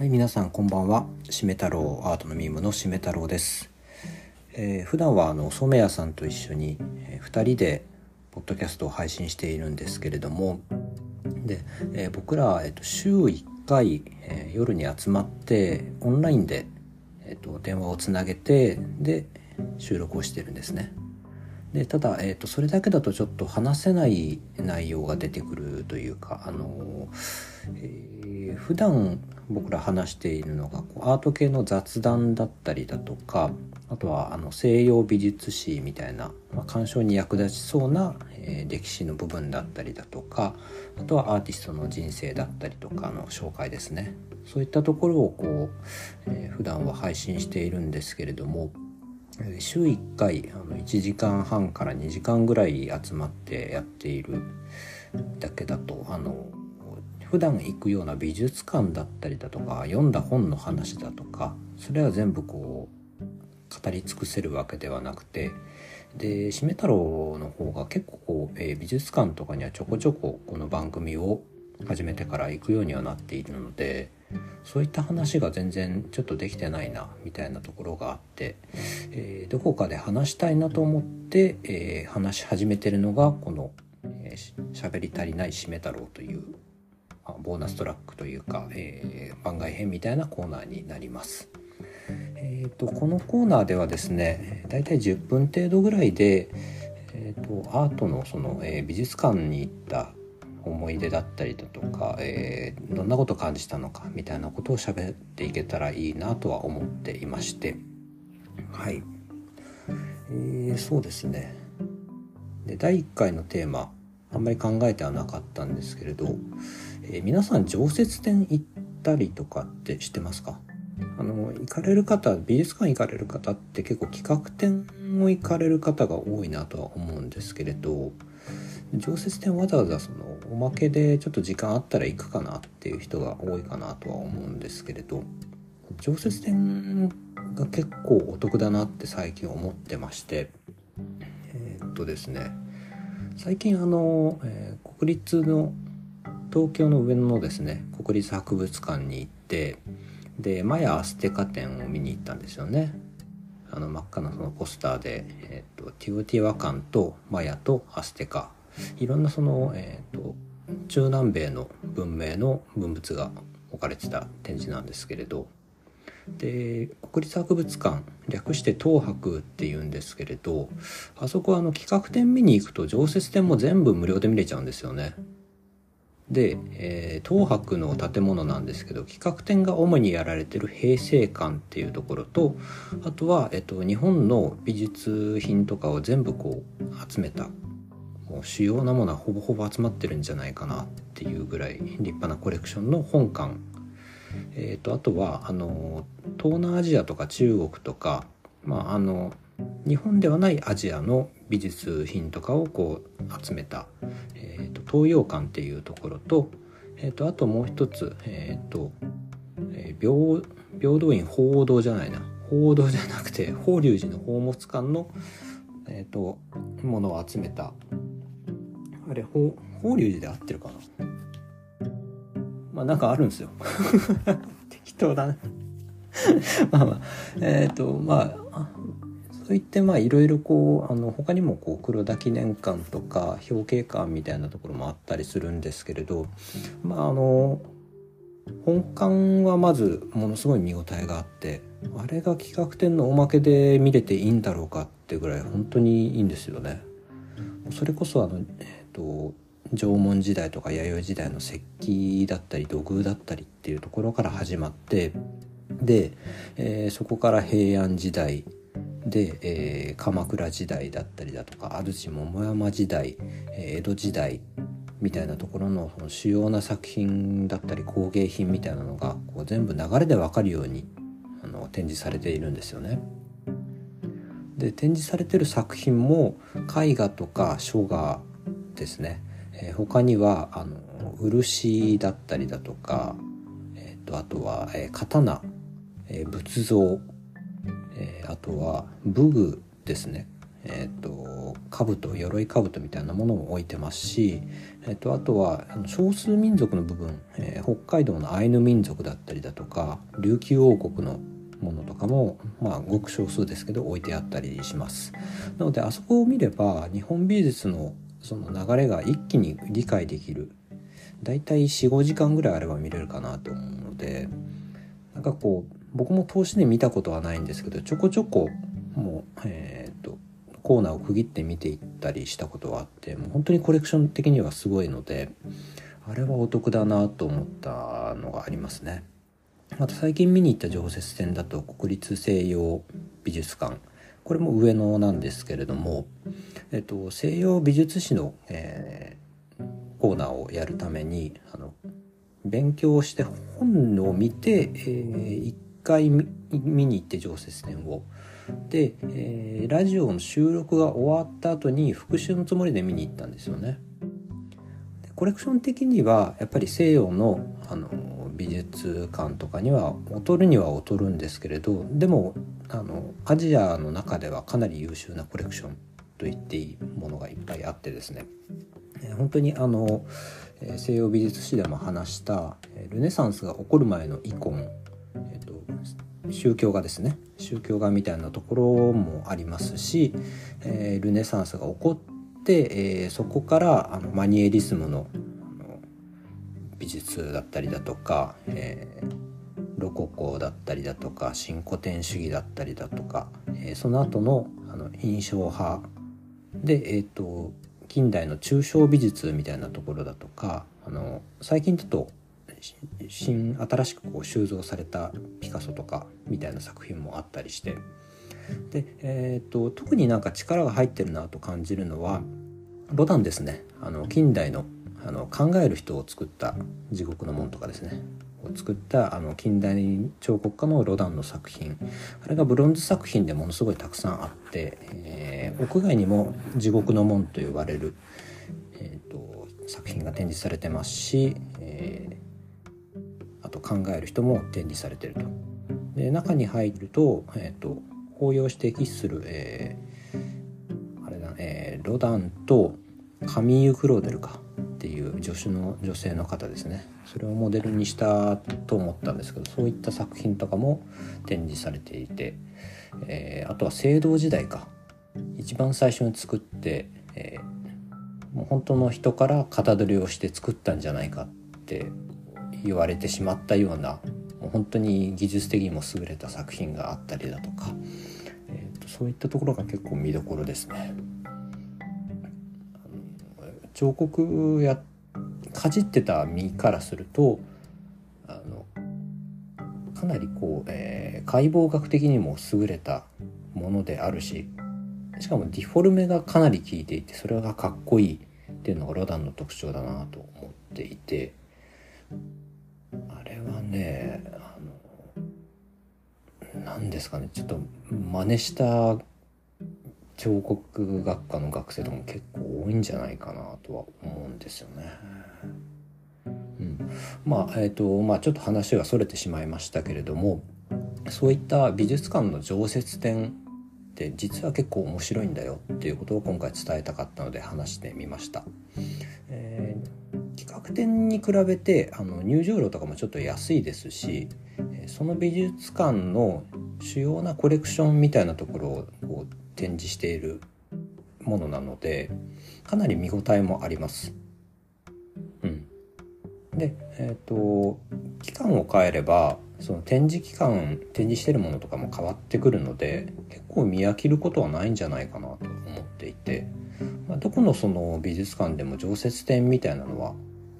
はい、皆さんこんばんは。しめ太郎アートのミームのしめ太郎です。えー普段はあの染谷さんと一緒に、えー、2人でポッドキャストを配信しているんですけれども、で、えー僕ら、えーと週1回、え夜に集まってオンラインで、えーと電話をつなげてで収録をしてるんですね。でただ、えー、とそれだけだとちょっと話せない内容が出てくるというか、あのえー普段僕ら話しているのがこうアート系の雑談だったりだとかあとはあの西洋美術史みたいな、まあ、鑑賞に役立ちそうな、えー歴史の部分だったりだとかあとはアーティストの人生だったりとかの紹介ですね。そういったところをこう、えー普段は配信しているんですけれども週1回あの1時間半から2時間ぐらい集まってやっているだけだとあの普段行くような美術館だったりだとか読んだ本の話だとかそれは全部こう語り尽くせるわけではなくてでしめ太郎の方が結構こう、えー美術館とかにはちょこちょここの番組を始めてから行くようにはなっているのでそういった話が全然ちょっとできてないなみたいなところがあって、えーどこかで話したいなと思って、えー話し始めてるのがこの「えーししゃべり足りないしめ太郎」という、まあボーナストラックというか、えー番外編みたいなコーナーになります。えー、とこのコーナーではですねだいたい10分程度ぐらいで、えー、とアートのその、えー美術館に行った思い出だったりだとか、えーどんなこと感じたのかみたいなことを喋っていけたらいいなとは思っていまして。はい、えーそうですね。で第1回のテーマあんまり考えてはなかったんですけれど、えー皆さん常設展行ったりとかってしてますか？あの行かれる方美術館行かれる方って結構企画展を行かれる方が多いなとは思うんですけれど常設展わざわざそのおまけでちょっと時間あったら行くかなっていう人が多いかなとは思うんですけれど常設展が結構お得だなって最近思ってましてえーっとですね最近あの、えー国立の東京の上野のですね国立博物館に行ってでマヤ・アステカ展を見に行ったんですよね。あの真っ赤なそのポスターで、えー、とティオティワカンとマヤとアステカ。いろんなその、えー、と中南米の文明の文物が置かれてた展示なんですけれど。で国立博物館略して東博っていうんですけれどあそこはあの企画展見に行くと常設展も全部無料で見れちゃうんですよね。で、えー東博の建物なんですけど企画展が主にやられてる平成館っていうところとあとは、えっと、日本の美術品とかを全部こう集めたもう主要なものはほぼほぼ集まってるんじゃないかなっていうぐらい立派なコレクションの本館。えー、とあとはあの東南アジアとか中国とか、まあ、あの日本ではないアジアの美術品とかをこう集めた、東洋館っていうところと,、えー、とあともう一つ、えーとえー平平等院鳳凰堂じゃないな。鳳凰堂じゃなくて法隆寺の宝物館の、えー、とものを集めた。あれ法法隆寺で合ってるかな？まあなんかあるんですよ。適当だね。まあまあえっ、とまあそう言ってまあいろいろこうあの他にもこう黒田記念館とか表慶館みたいなところもあったりするんですけれどまああの本館はまずものすごい見応えがあってあれが企画展のおまけで見れていいんだろうかってぐらい本当にいいんですよね。それこそあの、えー、と縄文時代とか弥生時代の石器だったり土偶だったりっていうところから始まってで、えーそこから平安時代で、えー鎌倉時代だったりだとか安土桃山時代、えー江戸時代みたいなところのその主要な作品だったり工芸品みたいなのがこう全部流れで分かるようにあの展示されているんですよね。で展示されてる作品も絵画とか書画ですね、えー他にはあの漆だったりだとか、えーとあとは、えー刀、えー仏像、あとは武具ですね、えーと、兜鎧兜みたいなものも置いてますし、えーと、あとは少数民族の部分、えー、北海道のアイヌ民族だったりだとか琉球王国のものとかもまあごく少数ですけど置いてあったりします。なのであそこを見れば日本美術のその流れが一気に理解できるだいたい45時間ぐらいあれば見れるかなと思うのでなんかこう僕も投資で見たことはないんですけどちょこちょこもうえっ、とコーナーを区切って見ていったりしたことはあってもう本当にコレクション的にはすごいのであれはお得だなと思ったのがありますね。また最近見に行った常設展だと国立西洋美術館これも上野なんですけれども、えっと、西洋美術史の、えー、コーナーをやるためにあの勉強して本を見て、えー、回見に行って常設展を。で、えー、ラジオの収録が終わった後に復習のつもりで見に行ったんですよね。コレクション的にはやっぱり西洋のあの美術館とかには劣るには劣るんですけれどでもあのアジアの中ではかなり優秀なコレクションと言っていいものがいっぱいあってですね本当にあの西洋美術史でも話したルネサンスが起こる前のイコン、宗教画ですね。宗教画みたいなところもありますし、えー、ルネサンスが起こって、えー、そこからあのマニエリスムの美術だったりだとか、えー、ロココだったりだとか新古典主義だったりだとか、えー、その後のあの印象派で、えーと、近代の抽象美術みたいなところだとかあの最近だと新新しくこう収蔵されたピカソとかみたいな作品もあったりしてで、えーと、特になんか力が入ってるなと感じるのはロダンですねあの近代のあの考える人を作った「地獄の門」とかですねを作ったあの近代彫刻家のロダンの作品あれがブロンズ作品でものすごいたくさんあって、えー、屋外にも「地獄の門」と呼ばれる、えーと、作品が展示されてますし、えと考える人も展示されてると。で中に入ると,、えーと、応用して喫する、えー、あれだ、えー、ロダンとカミーユ・クローデルかっていう助手の女性の方ですねそれをモデルにしたと思ったんですけどそういった作品とかも展示されていて、えー、あとは青銅時代か一番最初に作って、えー、もう本当の人から型取りをして作ったんじゃないかって言われてしまったようなもう本当に技術的にも優れた作品があったりだとか、えーとそういったところが結構見どころですね。彫刻やかじってた身からするとあのかなりこう、えー、解剖学的にも優れたものであるししかもディフォルメがかなり効いていてそれがかっこいいっていうのがロダンの特徴だなと思っていてねあの何ですかねちょっと真似した彫刻学科の学生とかも結構多いんじゃないかなとは思うんですよね。うん、まあえっ、ー、とまあちょっと話がそれてしまいましたけれどもそういった美術館の常設展って実は結構面白いんだよっていうことを今回伝えたかったので話してみました。えー、企画展に比べてあの入場料とかもちょっと安いですしその美術館の主要なコレクションみたいなところを展示しているものなのでかなり見応えもあります。うん、で、えーと、期間を変えればその展示期間展示してるものとかも変わってくるので結構見飽きることはないんじゃないかなと思っていて、まあ、どこのその美術館でも常設展みたいなのは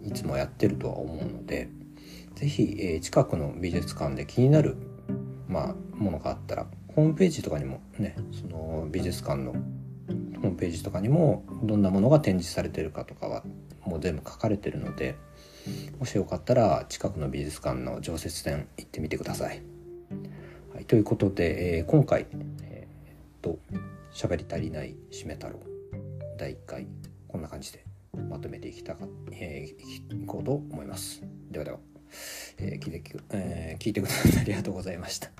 いつもやってるとは思うので是非、近くの美術館で気になる、まあ、ものがあったらホームページとかにもねその美術館のホームページとかにもどんなものが展示されてるかとかはもう全部書かれてるのでもしよかったら近くの美術館の常設展行ってみてください。はい、ということで、えー、今回、えー、っと「喋り足りないしめ太郎」第1回こんな感じでまとめていきたか、えー、いこうと思います。ではでは、えー聞いてえー、聞いてくださってありがとうございました。